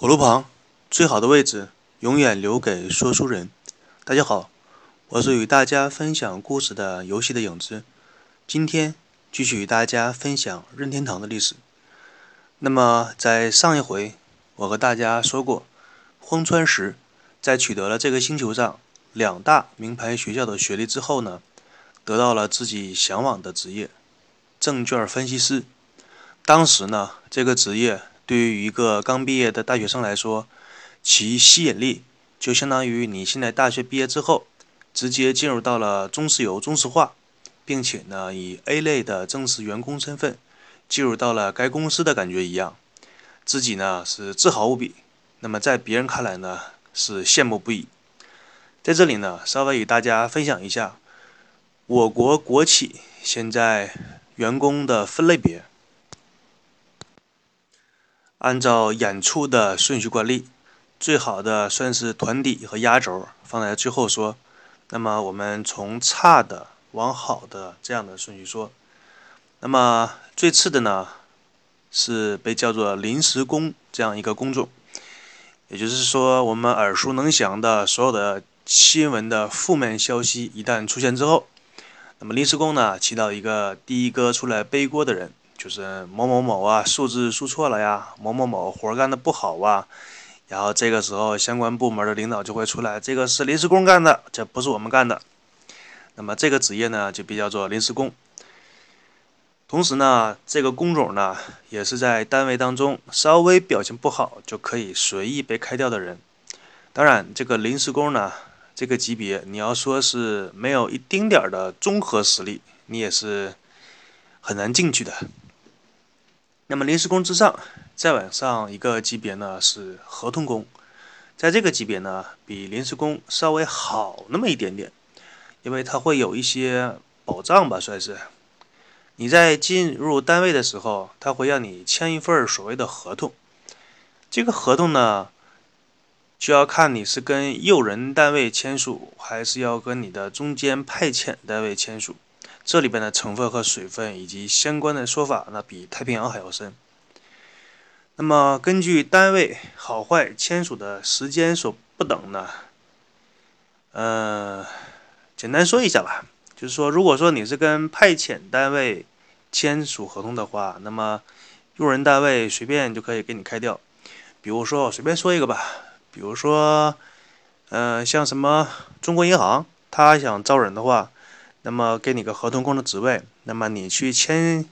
火炉旁，最好的位置永远留给说书人。大家好，我是与大家分享故事的游戏的影子。今天继续与大家分享任天堂的历史。那么，在上一回，我和大家说过，荒川石在取得了这个星球上两大名牌学校的学历之后呢，得到了自己向往的职业——证券分析师。当时呢，这个职业。对于一个刚毕业的大学生来说，其吸引力就相当于你现在大学毕业之后，直接进入到了中石油中石化，并且呢以 A 类的正式员工身份进入到了该公司的感觉一样，自己呢是自豪无比。那么在别人看来呢是羡慕不已。在这里呢，稍微与大家分享一下我国国企现在员工的分类别。按照演出的顺序惯例，最好的算是团底和压轴放在最后说。那么我们从差的往好的这样的顺序说。那么最次的呢，是被叫做临时工这样一个工种。也就是说，我们耳熟能详的所有的新闻的负面消息一旦出现之后，那么临时工呢，起到一个第一个出来背锅的人。就是某某某啊，数字输错了呀，某某某活干的不好啊，然后这个时候相关部门的领导就会出来，这个是临时工干的，这不是我们干的。那么这个职业呢，就被叫做临时工。同时呢，这个工种呢，也是在单位当中稍微表现不好就可以随意被开掉的人。当然，这个临时工呢，这个级别你要说是没有一丁点儿的综合实力，你也是很难进去的。那么临时工之上，再往上一个级别呢是合同工，在这个级别呢比临时工稍微好那么一点点，因为它会有一些保障吧，算是。你在进入单位的时候，他会让你签一份所谓的合同，这个合同呢就要看你是跟用人单位签署，还是要跟你的中间派遣单位签署。这里边的成分和水分以及相关的说法，那比太平洋还要深。那么根据单位好坏签署的时间所不等呢，呃，简单说一下吧，就是说，如果说你是跟派遣单位签署合同的话，那么用人单位随便就可以给你开掉。比如说，我随便说一个吧，比如说，呃，像什么中国银行，他想招人的话。那么给你个合同工的职位，那么你去签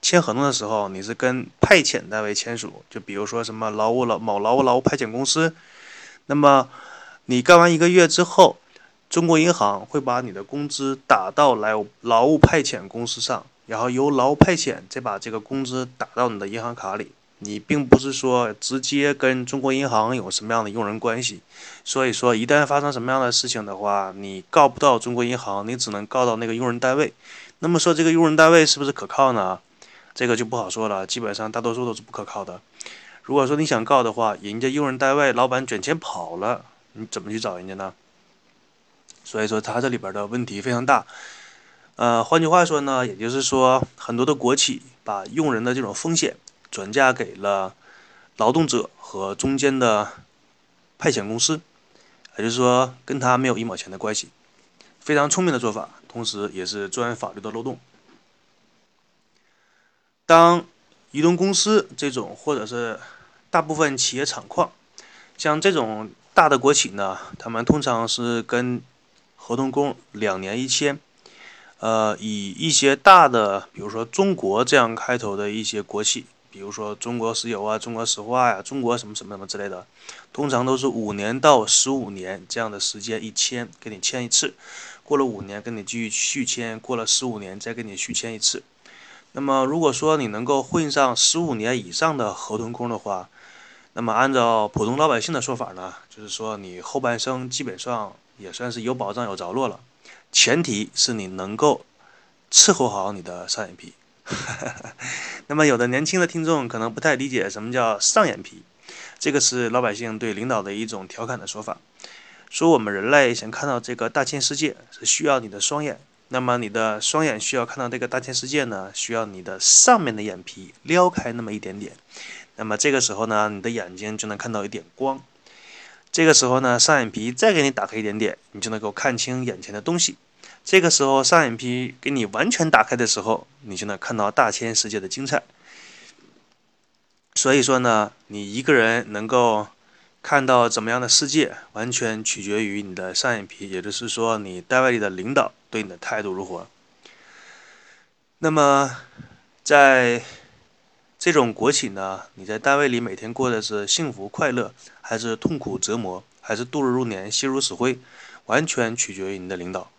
签合同的时候，你是跟派遣单位签署，就比如说什么劳务劳某劳务劳务派遣公司。那么你干完一个月之后，中国银行会把你的工资打到来劳务派遣公司上，然后由劳务派遣再把这个工资打到你的银行卡里。你并不是说直接跟中国银行有什么样的用人关系，所以说一旦发生什么样的事情的话，你告不到中国银行，你只能告到那个用人单位。那么说这个用人单位是不是可靠呢？这个就不好说了，基本上大多数都是不可靠的。如果说你想告的话，人家用人单位老板卷钱跑了，你怎么去找人家呢？所以说他这里边的问题非常大。呃，换句话说呢，也就是说很多的国企把用人的这种风险。转嫁给了劳动者和中间的派遣公司，也就是说跟他没有一毛钱的关系，非常聪明的做法，同时也是钻法律的漏洞。当移动公司这种，或者是大部分企业厂矿，像这种大的国企呢，他们通常是跟合同工两年一签，呃，以一些大的，比如说中国这样开头的一些国企。比如说中国石油啊、中国石化呀、中国什么什么什么之类的，通常都是五年到十五年这样的时间一签，给你签一次，过了五年跟你继续续签，过了十五年再给你续签一次。那么如果说你能够混上十五年以上的合同工的话，那么按照普通老百姓的说法呢，就是说你后半生基本上也算是有保障有着落了，前提是你能够伺候好你的上眼皮。那么，有的年轻的听众可能不太理解什么叫上眼皮，这个是老百姓对领导的一种调侃的说法，说我们人类想看到这个大千世界是需要你的双眼，那么你的双眼需要看到这个大千世界呢，需要你的上面的眼皮撩开那么一点点。那么这个时候呢，你的眼睛就能看到一点光。这个时候呢，上眼皮再给你打开一点点，你就能够看清眼前的东西。这个时候上眼皮给你完全打开的时候，你就能看到大千世界的精彩。所以说呢，你一个人能够看到怎么样的世界，完全取决于你的上眼皮，也就是说，你单位里的领导对你的态度如何。那么，在这种国企呢，你在单位里每天过的是幸福快乐，还是痛苦折磨，还是度日如年、心如死灰，完全取决于你的领导。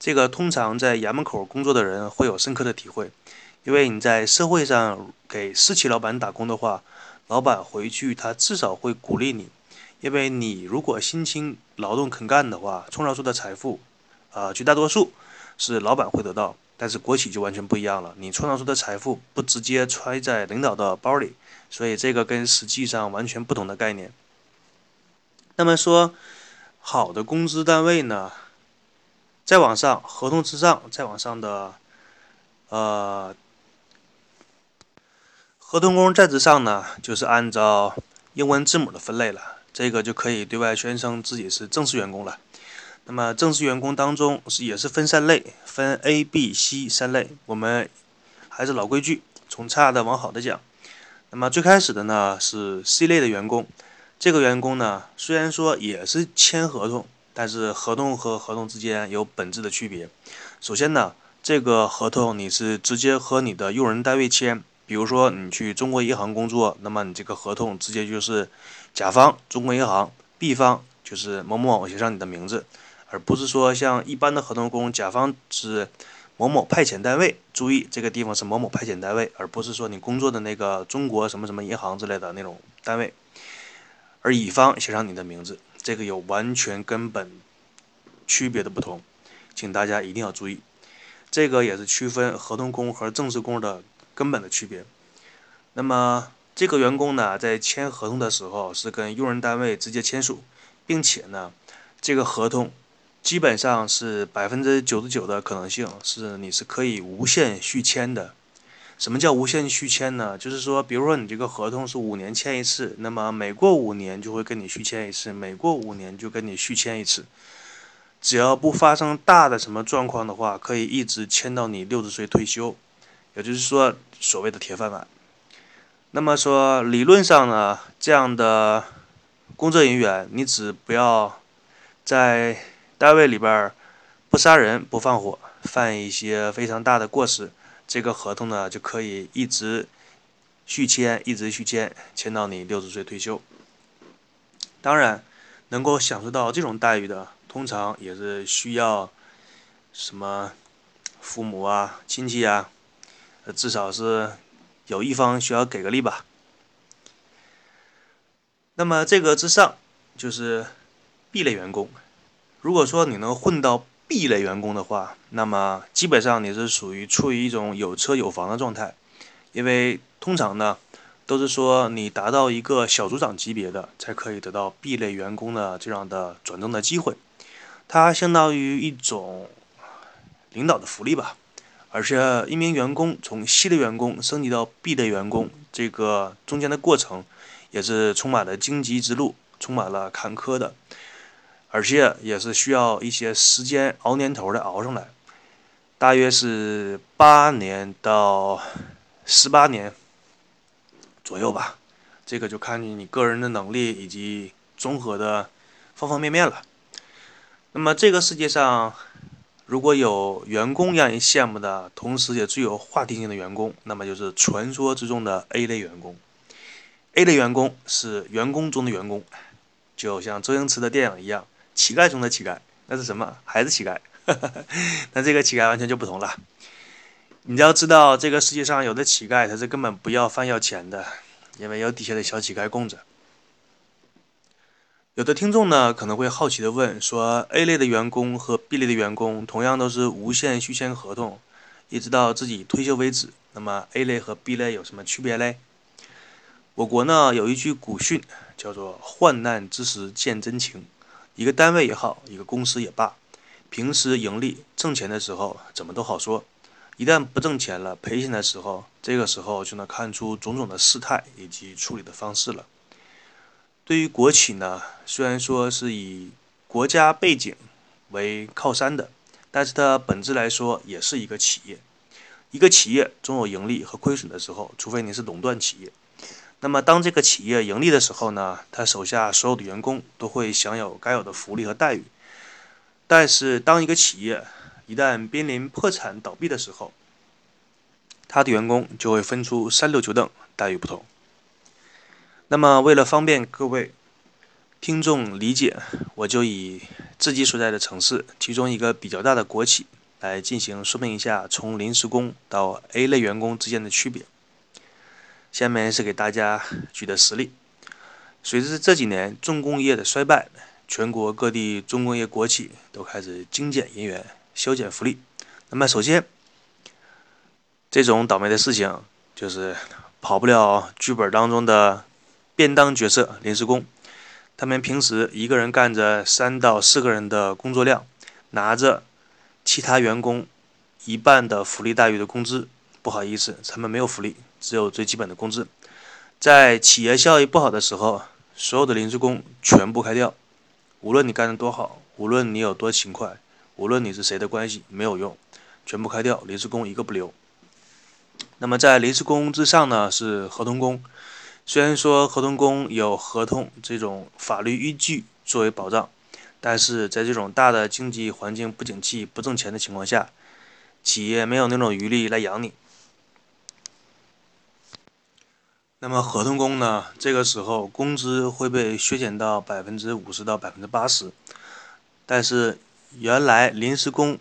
这个通常在衙门口工作的人会有深刻的体会，因为你在社会上给私企老板打工的话，老板回去他至少会鼓励你，因为你如果辛勤劳动肯干的话，创造出的财富，啊，绝大多数是老板会得到。但是国企就完全不一样了，你创造出的财富不直接揣在领导的包里，所以这个跟实际上完全不同的概念。那么说，好的工资单位呢，再往上，合同之上，再往上的，呃，合同工在之上呢，就是按照英文字母的分类了，这个就可以对外宣称自己是正式员工了。那么正式员工当中是也是分三类，分 A、B、C 三类。我们还是老规矩，从差的往好的讲。那么最开始的呢是 C 类的员工，这个员工呢虽然说也是签合同，但是合同和合同之间有本质的区别。首先呢，这个合同你是直接和你的用人单位签，比如说你去中国银行工作，那么你这个合同直接就是甲方中国银行，B 方就是某某某写上你的名字。而不是说像一般的合同工，甲方是某某派遣单位，注意这个地方是某某派遣单位，而不是说你工作的那个中国什么什么银行之类的那种单位。而乙方写上你的名字，这个有完全根本区别的不同，请大家一定要注意，这个也是区分合同工和正式工的根本的区别。那么这个员工呢，在签合同的时候是跟用人单位直接签署，并且呢，这个合同。基本上是百分之九十九的可能性是你是可以无限续签的。什么叫无限续签呢？就是说，比如说你这个合同是五年签一次，那么每过五年就会跟你续签一次，每过五年就跟你续签一次。只要不发生大的什么状况的话，可以一直签到你六十岁退休，也就是说所谓的铁饭碗。那么说理论上呢，这样的工作人员，你只不要在单位里边不杀人不放火，犯一些非常大的过失，这个合同呢就可以一直续签，一直续签，签到你六十岁退休。当然，能够享受到这种待遇的，通常也是需要什么父母啊、亲戚啊，至少是有一方需要给个力吧。那么这个之上就是 B 类员工。如果说你能混到 B 类员工的话，那么基本上你是属于处于一种有车有房的状态，因为通常呢都是说你达到一个小组长级别的才可以得到 B 类员工的这样的转正的机会，它相当于一种领导的福利吧。而且一名员工从 C 类员工升级到 B 类员工，这个中间的过程也是充满了荆棘之路，充满了坎坷的。而且也是需要一些时间熬年头的熬上来，大约是八年到十八年左右吧。这个就看你个人的能力以及综合的方方面面了。那么这个世界上，如果有员工让人羡慕的，同时也最有话题性的员工，那么就是传说之中的 A 类员工。A 类员工是员工中的员工，就像周星驰的电影一样。乞丐中的乞丐，那是什么？还是乞丐？那这个乞丐完全就不同了。你要知道，这个世界上有的乞丐他是根本不要饭要钱的，因为有底下的小乞丐供着。有的听众呢可能会好奇的问说：A 类的员工和 B 类的员工同样都是无限续签合同，一直到自己退休为止。那么 A 类和 B 类有什么区别嘞？我国呢有一句古训叫做“患难之时见真情”。一个单位也好，一个公司也罢，平时盈利挣钱的时候怎么都好说，一旦不挣钱了、赔钱的时候，这个时候就能看出种种的事态以及处理的方式了。对于国企呢，虽然说是以国家背景为靠山的，但是它本质来说也是一个企业。一个企业总有盈利和亏损的时候，除非你是垄断企业。那么当这个企业盈利的时候呢，他手下所有的员工都会享有该有的福利和待遇。但是当一个企业一旦濒临破产倒闭的时候，他的员工就会分出三六九等，待遇不同。那么为了方便各位听众理解，我就以自己所在的城市其中一个比较大的国企来进行说明一下，从临时工到 A 类员工之间的区别。下面是给大家举的实例。随着这几年重工业的衰败，全国各地重工业国企都开始精简人员、削减福利。那么，首先，这种倒霉的事情就是跑不了剧本当中的便当角色——临时工。他们平时一个人干着三到四个人的工作量，拿着其他员工一半的福利待遇的工资。不好意思，他们没有福利。只有最基本的工资，在企业效益不好的时候，所有的临时工全部开掉。无论你干得多好，无论你有多勤快，无论你是谁的关系，没有用，全部开掉，临时工一个不留。那么在临时工之上呢，是合同工。虽然说合同工有合同这种法律依据作为保障，但是在这种大的经济环境不景气、不挣钱的情况下，企业没有那种余力来养你。那么合同工呢？这个时候工资会被削减到百分之五十到百分之八十，但是原来临时工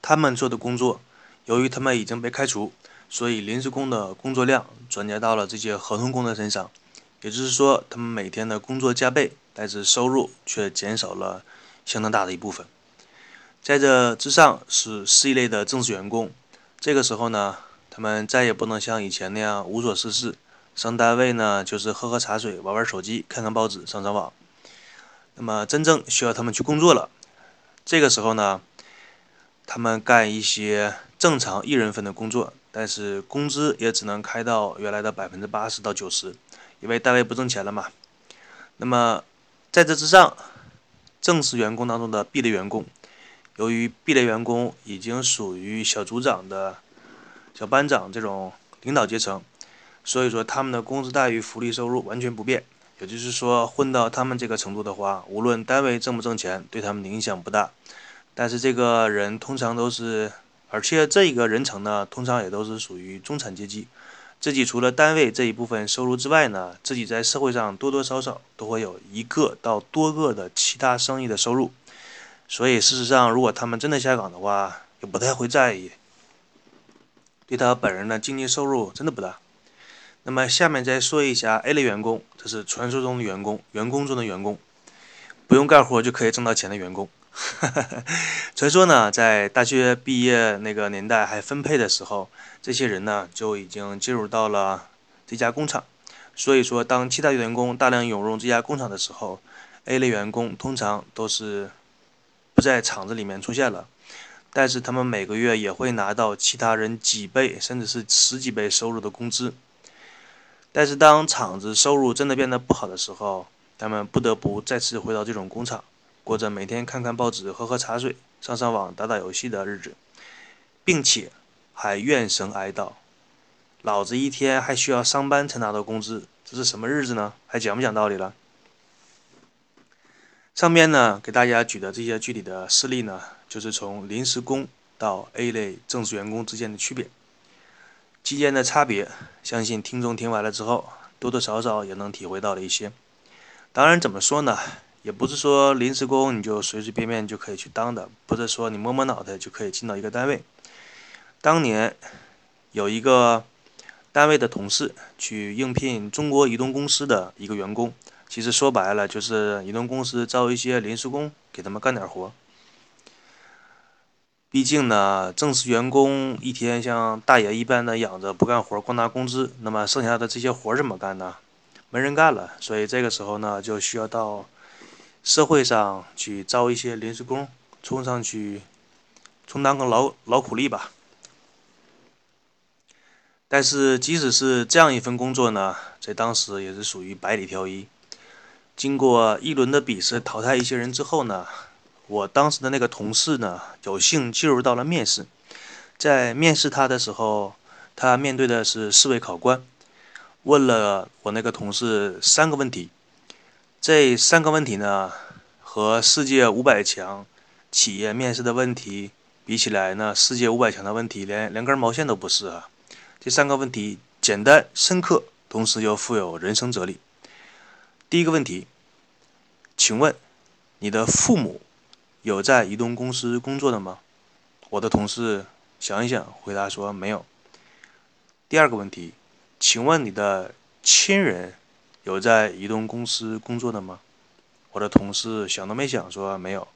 他们做的工作，由于他们已经被开除，所以临时工的工作量转嫁到了这些合同工的身上，也就是说，他们每天的工作加倍，但是收入却减少了相当大的一部分。在这之上是 C 类的正式员工，这个时候呢，他们再也不能像以前那样无所事事。上单位呢，就是喝喝茶水、玩玩手机、看看报纸、上上网。那么真正需要他们去工作了，这个时候呢，他们干一些正常一人份的工作，但是工资也只能开到原来的百分之八十到九十，因为单位不挣钱了嘛。那么在这之上，正式员工当中的 B 类员工，由于 B 类员工已经属于小组长的小班长这种领导阶层。所以说，他们的工资待遇、福利收入完全不变。也就是说，混到他们这个程度的话，无论单位挣不挣钱，对他们的影响不大。但是这个人通常都是，而且这一个人层呢，通常也都是属于中产阶级。自己除了单位这一部分收入之外呢，自己在社会上多多少少都会有一个到多个的其他生意的收入。所以事实上，如果他们真的下岗的话，也不太会在意。对他本人的经济收入真的不大。那么下面再说一下 A 类员工，这是传说中的员工，员工中的员工，不用干活就可以挣到钱的员工。传说呢，在大学毕业那个年代还分配的时候，这些人呢就已经进入到了这家工厂。所以说，当其他员工大量涌入这家工厂的时候，A 类员工通常都是不在厂子里面出现了，但是他们每个月也会拿到其他人几倍甚至是十几倍收入的工资。但是当厂子收入真的变得不好的时候，他们不得不再次回到这种工厂，过着每天看看报纸、喝喝茶水、上上网、打打游戏的日子，并且还怨声哀悼：“老子一天还需要上班才拿到工资，这是什么日子呢？还讲不讲道理了？”上面呢给大家举的这些具体的事例呢，就是从临时工到 A 类正式员工之间的区别。期间的差别，相信听众听完了之后，多多少少也能体会到了一些。当然，怎么说呢，也不是说临时工你就随随便便就可以去当的，不是说你摸摸脑袋就可以进到一个单位。当年有一个单位的同事去应聘中国移动公司的一个员工，其实说白了就是移动公司招一些临时工给他们干点活。毕竟呢，正式员工一天像大爷一般的养着不干活，光拿工资，那么剩下的这些活怎么干呢？没人干了，所以这个时候呢，就需要到社会上去招一些临时工，冲上去充当个劳劳苦力吧。但是即使是这样一份工作呢，在当时也是属于百里挑一。经过一轮的笔试淘汰一些人之后呢，我当时的那个同事呢，有幸进入到了面试。在面试他的时候，他面对的是四位考官，问了我那个同事三个问题。这三个问题呢，和世界五百强企业面试的问题比起来呢，世界五百强的问题连连根毛线都不是啊。这三个问题简单深刻，同时又富有人生哲理。第一个问题，请问你的父母有在移动公司工作的吗？我的同事。想一想，回答说没有。第二个问题，请问你的亲人有在移动公司工作的吗？我的同事想都没想说没有。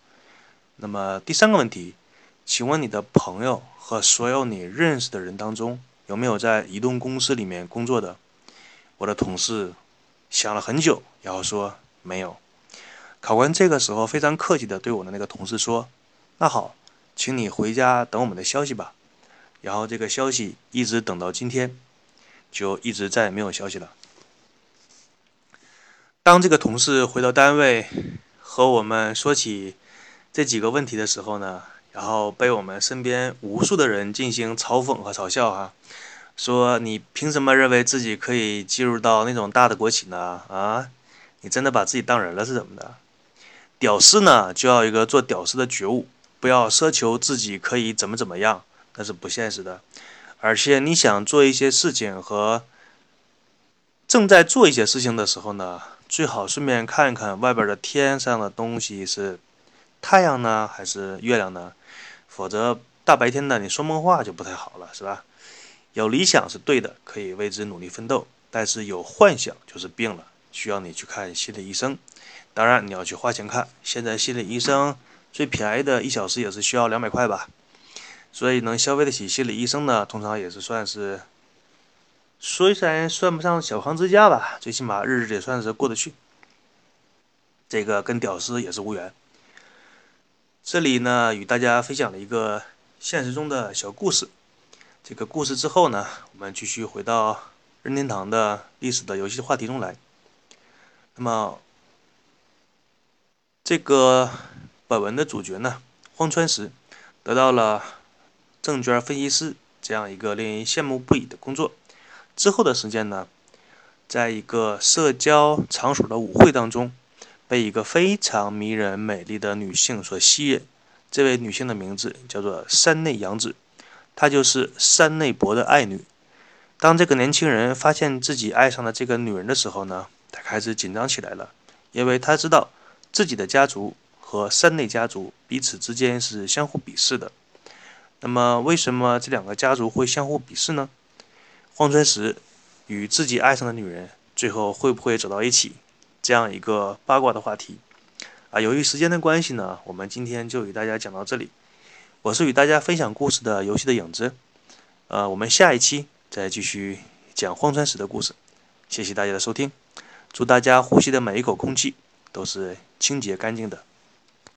那么第三个问题，请问你的朋友和所有你认识的人当中有没有在移动公司里面工作的？我的同事想了很久，然后说没有。考官这个时候非常客气的对我的那个同事说：“那好。”请你回家等我们的消息吧。然后这个消息一直等到今天，就一直再也没有消息了。当这个同事回到单位和我们说起这几个问题的时候呢，然后被我们身边无数的人进行嘲讽和嘲笑哈，说你凭什么认为自己可以进入到那种大的国企呢？啊，你真的把自己当人了是怎么的？屌丝呢就要一个做屌丝的觉悟。不要奢求自己可以怎么怎么样，那是不现实的。而且你想做一些事情和正在做一些事情的时候呢，最好顺便看一看外边的天上的东西是太阳呢还是月亮呢？否则大白天的你说梦话就不太好了，是吧？有理想是对的，可以为之努力奋斗，但是有幻想就是病了，需要你去看心理医生。当然你要去花钱看，现在心理医生。最便宜的一小时也是需要两百块吧，所以能消费得起心理医生呢，通常也是算是，虽然算不上小康之家吧，最起码日子也算是过得去。这个跟屌丝也是无缘。这里呢，与大家分享了一个现实中的小故事。这个故事之后呢，我们继续回到任天堂的历史的游戏话题中来。那么，这个。本文的主角呢，荒川石得到了证券分析师这样一个令人羡慕不已的工作。之后的时间呢，在一个社交场所的舞会当中，被一个非常迷人、美丽的女性所吸引。这位女性的名字叫做山内洋子，她就是山内博的爱女。当这个年轻人发现自己爱上了这个女人的时候呢，他开始紧张起来了，因为他知道自己的家族。和山内家族彼此之间是相互鄙视的。那么，为什么这两个家族会相互鄙视呢？荒川石与自己爱上的女人最后会不会走到一起？这样一个八卦的话题啊。由于时间的关系呢，我们今天就与大家讲到这里。我是与大家分享故事的游戏的影子。呃，我们下一期再继续讲荒川石的故事。谢谢大家的收听，祝大家呼吸的每一口空气都是清洁干净的。